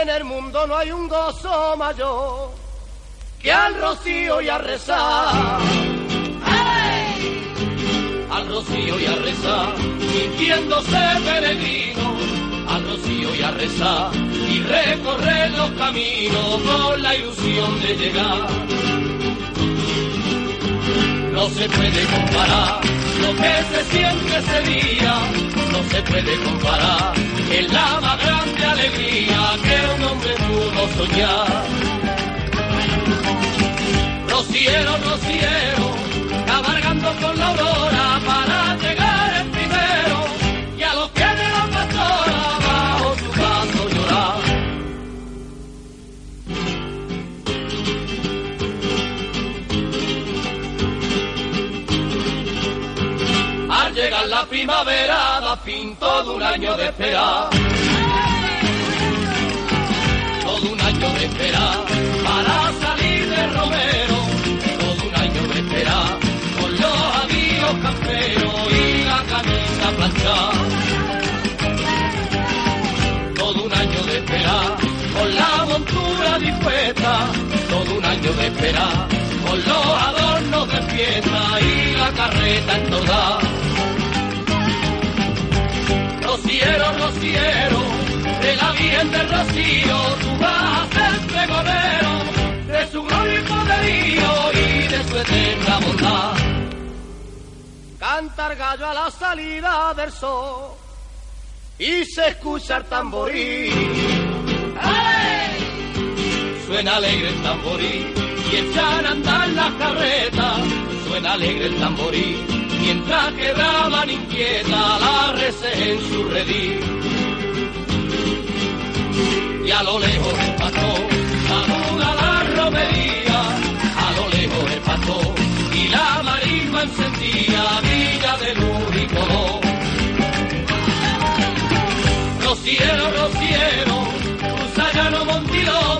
En el mundo no hay un gozo mayor que al rocío y a rezar. ¡Ay! Al rocío y a rezar, sintiéndose peregrino. Al rocío y a rezar y recorrer los caminos con la ilusión de llegar. No se puede comparar lo que se siente ese día, no se puede comparar. Es la más grande alegría que un hombre pudo soñar. Rociero, rociero, cabalgando con la aurora La primavera da fin todo un año de esperar. Todo un año de esperar para salir de Romero. Todo un año de esperar con los amigos camperos y la camisa planchada. Todo un año de esperar con la montura dispuesta. Todo un año de esperar con los adornos de fiesta y la carreta en toda. Rociero, rociero, de la Virgen del Rocío, tú vas a ser pregonero de su gloria y poderío y de su eterna bondad. Canta el gallo a la salida del sol y se escucha el tamborín. ¡Ay! Suena alegre el tamborín y echan a andar las carretas. Suena alegre el tamborín mientras quedaban inquieta la rece en su redil. Y a lo lejos el pastor saluda la romería, a lo lejos el pastor y la marisma encendía Villa de luz y color. Rociero, rociero, Cusayano, Montiloma, Valle,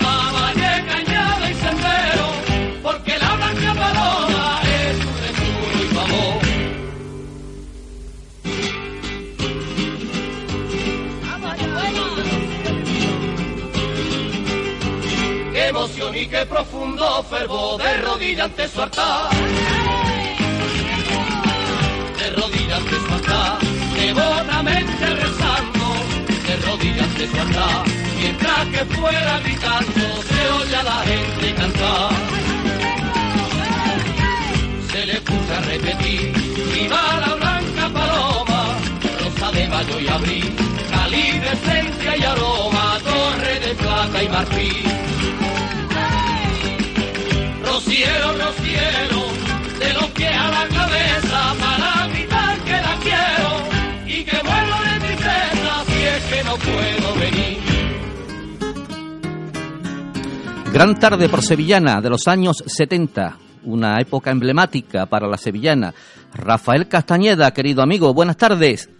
emoción y qué profundo fervor de rodillas ante su. De rodillas ante su altar, devotamente rezando, de rodillas ante su altar, mientras que fuera gritando se oye a la gente cantar. Se le escucha repetir, viva la blanca paloma, rosa de mayo y abril, de esencia y aroma, torre de plata y marfil. Rociero, rociero, de los pies a la cabeza para gritar que la quiero y que muero de tristeza si es que no puedo venir. Gran tarde por Sevillana de los años 70, una época emblemática para la sevillana. Rafael Castañeda, querido amigo, buenas tardes.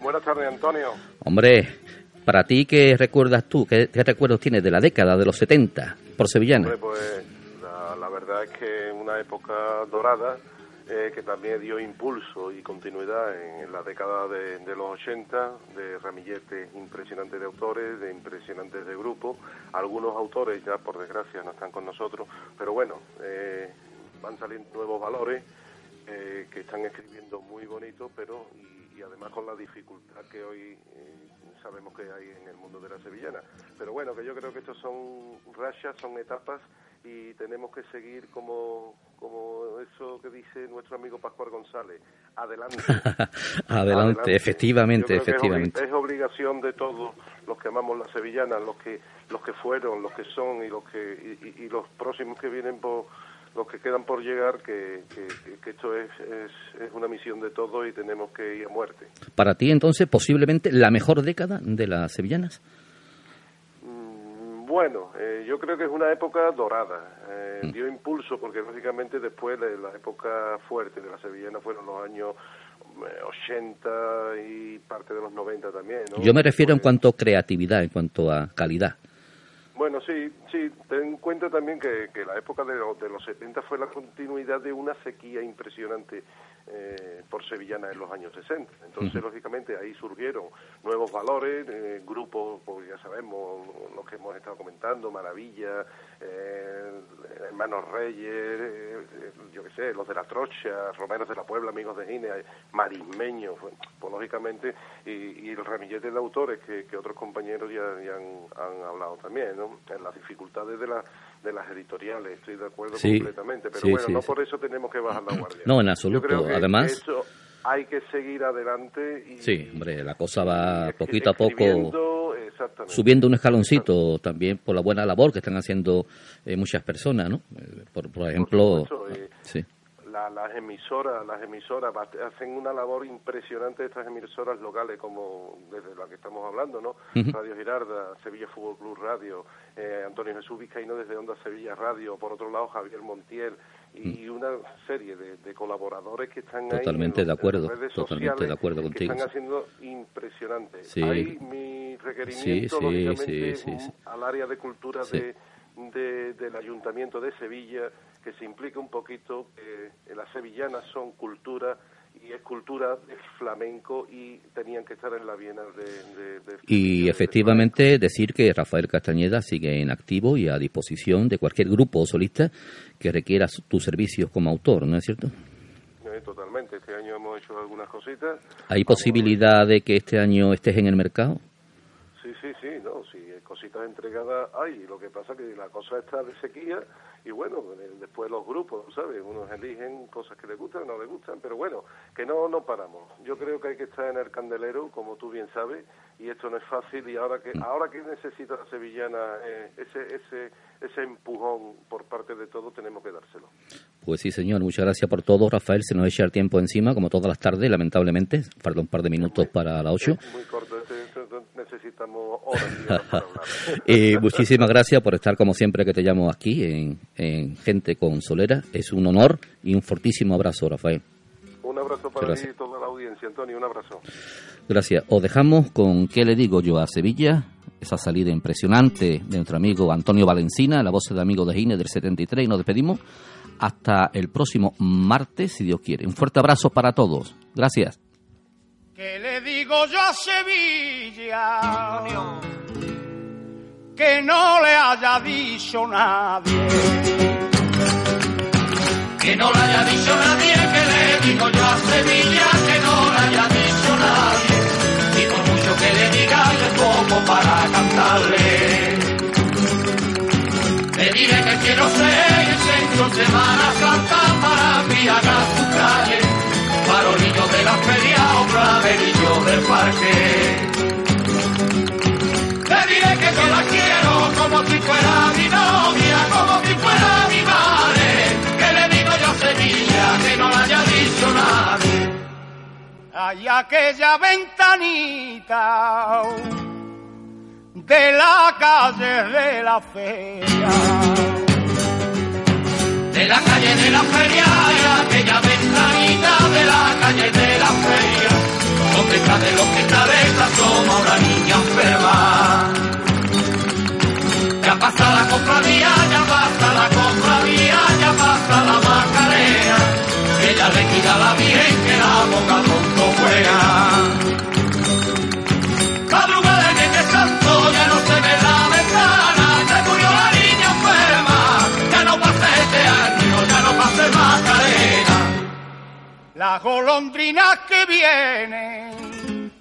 Buenas tardes, Antonio. Hombre, para ti, ¿qué recuerdas tú? ¿Qué, qué recuerdos tienes de la década de los 70 por Sevillana? Hombre, pues es que una época dorada eh, que también dio impulso y continuidad en, la década de, de los 80, de ramilletes impresionantes de autores, de impresionantes de grupos. Algunos autores ya, por desgracia, no están con nosotros, pero bueno, eh, van saliendo nuevos valores eh, que están escribiendo muy bonito, pero y, y además con la dificultad que hoy eh, sabemos que hay en el mundo de la sevillana. Pero bueno, que yo creo que estos son rachas, son etapas y tenemos que seguir como, como eso que dice nuestro amigo Pascual González, adelante. Adelante, efectivamente, efectivamente. Es, obligación de todos los que amamos la sevillana, los que los que fueron, los que son y los que y, los próximos que vienen por los que quedan por llegar, que- que esto es, es, es una misión de todos y tenemos que ir a muerte. Para ti, entonces, posiblemente la mejor década de las sevillanas. Bueno, eh, yo creo que es una época dorada. Eh, Mm. Dio impulso porque lógicamente después de la época fuerte de la sevillana fueron los años eh, 80 y parte de los 90 también. ¿no? Yo me refiero en cuanto a creatividad, en cuanto a calidad. Bueno, sí, sí, ten en cuenta también que, que la época de, los- de los 70 fue la continuidad de una sequía impresionante eh, por sevillana en los años 60. Entonces, lógicamente, ahí surgieron nuevos valores, eh, grupos, pues ya sabemos, los que hemos estado comentando, Maravilla, eh, Hermanos Reyes, eh, yo qué sé, los de la Trocha, Romeros de la Puebla, Amigos de Gine, Marismeños, pues, pues, lógicamente, y, y el ramillete de autores que, que otros compañeros ya, ya han, han hablado también, ¿no? En dificultades de, la, de las editoriales, estoy de acuerdo Sí, completamente, pero sí, bueno, sí, no por eso tenemos que bajar la guardia. No, en Yo absoluto. creo que Además- esto hay que seguir adelante y Sí, hombre, la cosa va poquito a poco subiendo un escaloncito también por la buena labor que están haciendo eh, muchas personas, ¿no? Eh, Por, por ejemplo, supuesto, eh, sí. La- las emisoras, las emisoras hacen una labor impresionante estas emisoras locales como desde la que estamos hablando, ¿no? Radio Girarda, Sevilla Fútbol Club Radio, eh, Antonio Jesús Vizcaíno desde Onda Sevilla Radio, por otro lado Javier Montiel y una serie de, de colaboradores que están ahí Mm. Totalmente en de acuerdo, redes totalmente de acuerdo que contigo, están sí. haciendo impresionante. Sí. Hay mi requerimiento Sí, sí, sí, al área de cultura de- del Ayuntamiento de Sevilla que se implique un poquito que las sevillanas son cultura y es cultura de flamenco y tenían que estar en la Viena de, de- de- Y efectivamente decir que Rafael Castañeda sigue en activo y a disposición de cualquier grupo o solista que requiera tus servicios como autor, ¿no es cierto? eh, totalmente. Este año hemos hecho algunas cositas. ¿Hay posibilidad de que este año estés en el mercado? Sí, sí, sí, no, sí, cositas entregadas hay. Lo que pasa que la cosa está de sequía y bueno, después los grupos, ¿sabes? Unos eligen cosas que les gustan, no les gustan, pero bueno, que no, no paramos. Yo creo que hay que estar en el candelero, como tú bien sabes, y esto no es fácil y ahora que ahora que necesita la sevillana eh, ese ese ese empujón por parte de todos tenemos que dárselo. Pues sí, señor. Muchas gracias por todo, Rafael. Se nos echa el tiempo encima, como todas las tardes, lamentablemente. Falta un par de minutos para las ocho. Muy corto, este- y. Eh, muchísimas gracias por estar, como siempre, que te llamo aquí en, en Gente con Solera. Es un honor y un fortísimo abrazo, Rafael. Un abrazo para Gracias. ti y toda la audiencia, Antonio, un abrazo. Gracias. Os dejamos con ¿Qué le digo yo a Sevilla? Esa salida impresionante de nuestro amigo Antonio Valencina, la voz de amigo de Gine del 73, y nos despedimos hasta el próximo martes, si Dios quiere. Un fuerte abrazo para todos. Gracias. ¿Qué le digo yo a Sevilla? Que no le haya dicho nadie. Que no le haya dicho nadie, que le digo yo a Sevilla, que no le haya dicho nadie. Y por mucho que le diga, yo poco para cantarle. Le diré que quiero ser el centro Semana Santa para embriagar su calle, de la feria o claverillo del parque. Le diré que yo la quiero como si fuera mi novia, como si fuera mi madre. Que le digo yo a Sevilla que no la haya dicho nadie. Hay aquella ventanita de la calle de la feria. De la calle de la feria aquella ventanita de la calle de la feria. Donde está de los que cabeza asoma golondrinas que vienen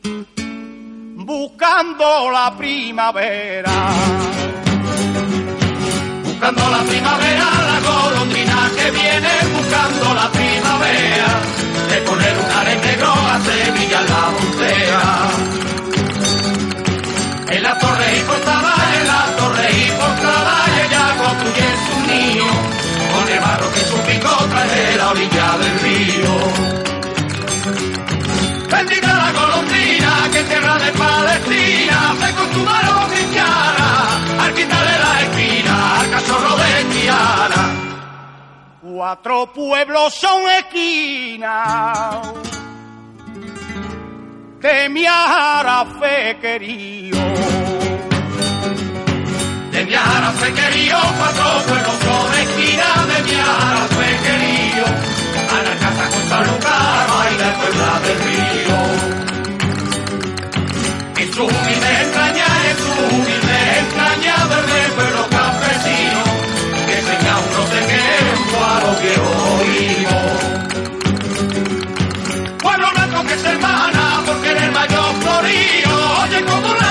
buscando la primavera. buscando la primavera, la golondrina que viene buscando la primavera, de poner un are negro a Sevilla la frontera. En la torre y portada, en la torre y portada, ella construye su niño, con el barro que su pico trae de la orilla del río. Bendita la golondrina que tierra de Palestina se acostumaron cristiana al quitarle la espina al cachorro de Triana. Cuatro pueblos son esquinas de mi arafe querido. De mi arafe querido, cuatro pueblos son esquinas de mi arafe querido. Salucara y la Puebla del Río. Y tú y me extraña, y tú y me extraña verde pueblo campesino, que tenga no sé qué, a lo que oímos. Pueblo blanco que se hermana por querer mayor florío, oye como la